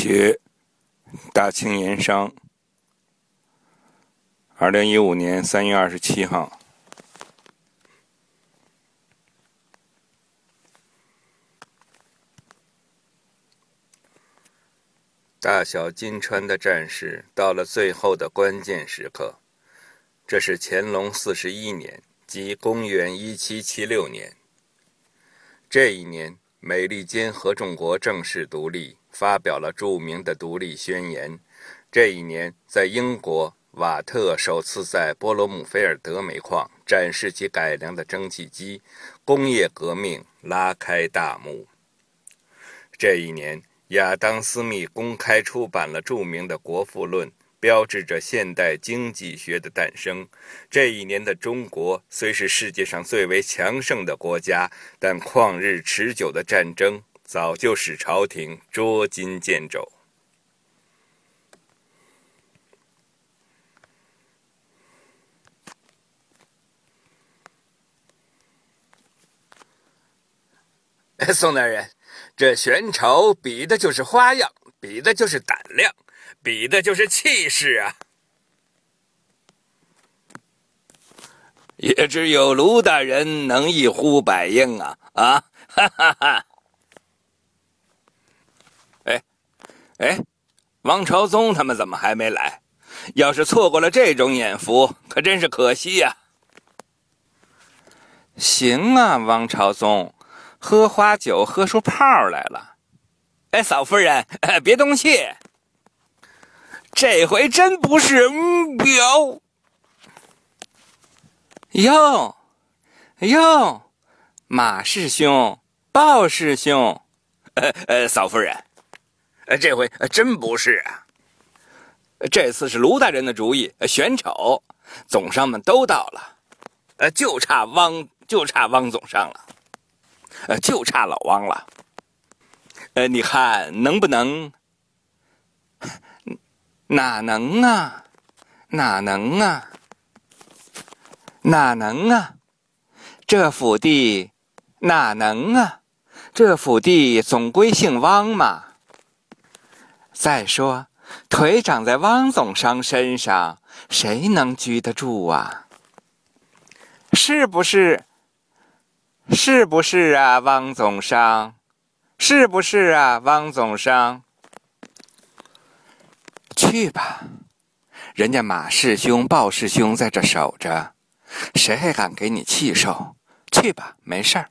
学大庆盐商，二零一五年三月二十七号。大小金川的战事到了最后的关键时刻。这是乾隆四十一年，即公元一七七六年。这一年，美利坚合众国正式独立，发表了著名的独立宣言。这一年，在英国，瓦特首次在波罗姆菲尔德煤矿展示其改良的蒸汽机，工业革命拉开大幕。这一年。亚当·斯密公开出版了著名的《国富论》，标志着现代经济学的诞生。这一年的中国虽是世界上最为强盛的国家，但旷日持久的战争早就使朝廷捉襟见肘。宋大人。这选丑比的就是花样，比的就是胆量，比的就是气势啊！也只有卢大人能一呼百应啊！啊，哈哈哈！哎，哎，王朝宗他们怎么还没来？要是错过了这种眼福，可真是可惜呀！行啊，王朝宗。喝花酒喝出泡来了，哎，嫂夫人，别动气，这回真不是表。哟，哟，马师兄，鲍师兄，呃呃，嫂夫人，呃，这回真不是啊，这次是卢大人的主意，选丑，总商们都到了，呃，就差汪，就差汪总商了。呃，就差老汪了。呃，你看能不能？哪能啊？哪能啊？哪能啊？这府地哪能啊？这府地总归姓汪嘛。再说，腿长在汪总商身上，谁能拘得住啊？是不是？是不是啊，汪总商？是不是啊，汪总商？去吧，人家马师兄、鲍师兄在这守着，谁还敢给你气受？去吧，没事儿。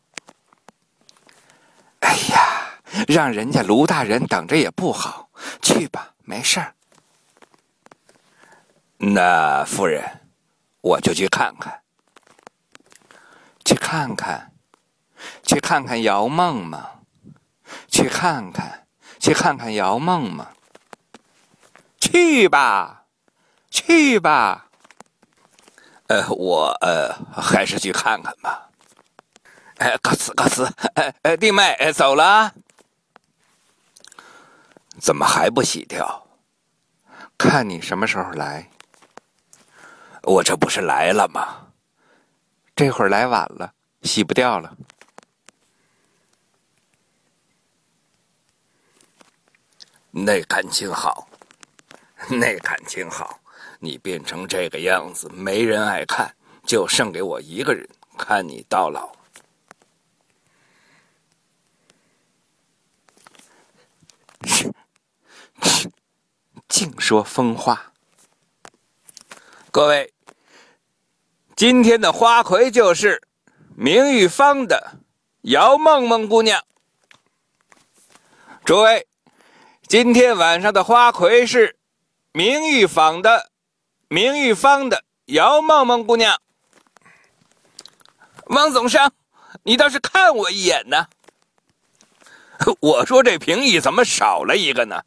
哎呀，让人家卢大人等着也不好。去吧，没事儿。那夫人，我就去看看，去看看。去看看姚梦梦，去看看，去看看姚梦梦。去吧，去吧。呃，我呃，还是去看看吧。哎，告辞，告辞。哎哎，弟妹，走了。怎么还不洗掉？看你什么时候来。我这不是来了吗？这会儿来晚了，洗不掉了。那感情好，那感情好，你变成这个样子，没人爱看，就剩给我一个人看你到老。净说疯话！各位，今天的花魁就是明玉坊的姚梦梦姑娘。诸位。今天晚上的花魁是明玉坊的明玉坊的姚梦梦姑娘。汪总商，你倒是看我一眼呢！我说这评议怎么少了一个呢？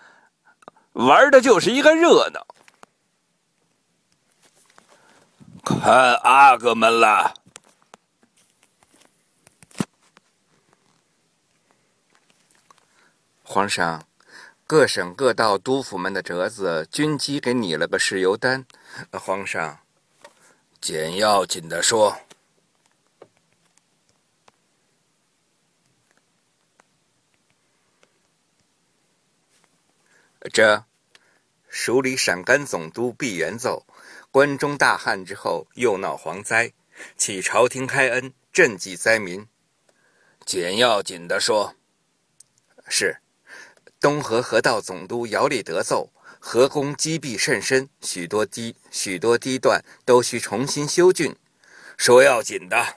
玩的就是一个热闹，看阿哥们了。皇上，各省各道督府们的折子均寄给你了个事由单。皇上，简要紧的说。这署理陕甘总督毕元奏，关中大旱之后又闹蝗灾，启朝廷开恩赈济灾民。简要紧的说。是，东河河道总督姚立德奏，河工积弊甚深，许多堤许多堤段都需重新修浚。说要紧的。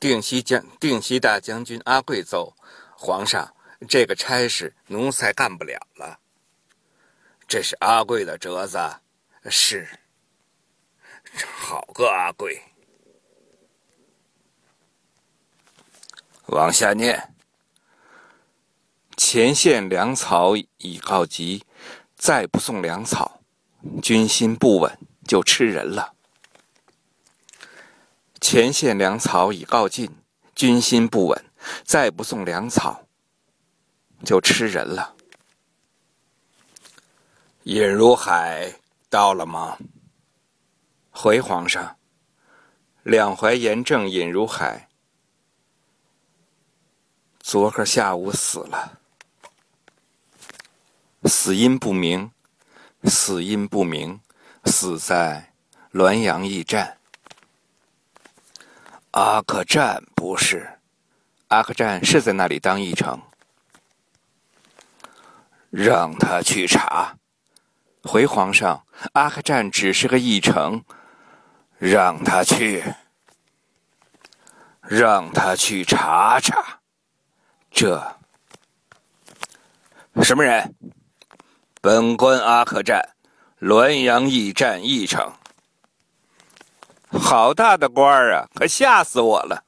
定西将定西大将军阿贵奏，皇上，这个差事奴才干不了了。这是阿贵的折子，是。好个阿贵！往下念。前线粮草已告急，再不送粮草，军心不稳，就吃人了。前线粮草已告尽，军心不稳，再不送粮草，就吃人了。尹如海到了吗？回皇上，两淮盐政尹如海，昨个下午死了，死因不明，死因不明，死在滦阳驿站。阿克战不是，阿克战是在那里当驿丞，让他去查。回皇上，阿克战只是个驿丞。让他去，让他去查查。这什么人？本官阿克战，滦阳驿站驿丞。好大的官儿啊！可吓死我了！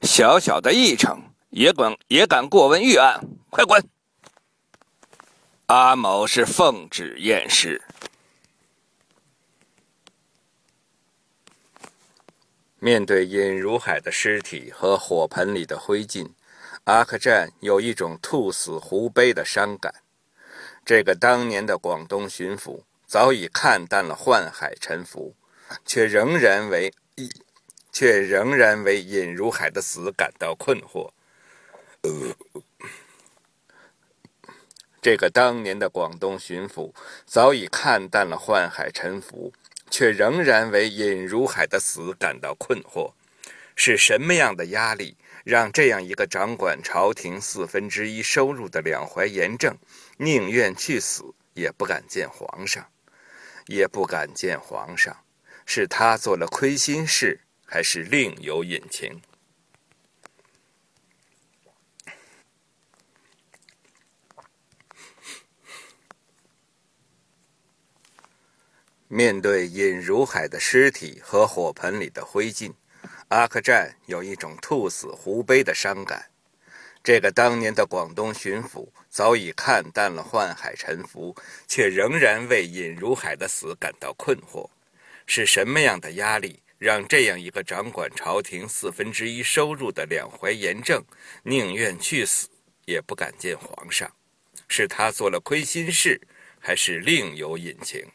小小的驿丞也管也敢过问御案？快滚！阿某是奉旨验尸。面对尹如海的尸体和火盆里的灰烬，阿克战有一种兔死狐悲的伤感。这个当年的广东巡抚早已看淡了宦海沉浮，却仍然为却仍然为尹如海的死感到困惑。这个当年的广东巡抚早已看淡了宦海沉浮。却仍然为尹如海的死感到困惑，是什么样的压力让这样一个掌管朝廷四分之一收入的两淮盐政，宁愿去死也不敢见皇上，也不敢见皇上？是他做了亏心事，还是另有隐情？面对尹如海的尸体和火盆里的灰烬，阿克战有一种兔死狐悲的伤感。这个当年的广东巡抚早已看淡了宦海沉浮，却仍然为尹如海的死感到困惑。是什么样的压力，让这样一个掌管朝廷四分之一收入的两淮盐政，宁愿去死也不敢见皇上？是他做了亏心事，还是另有隐情？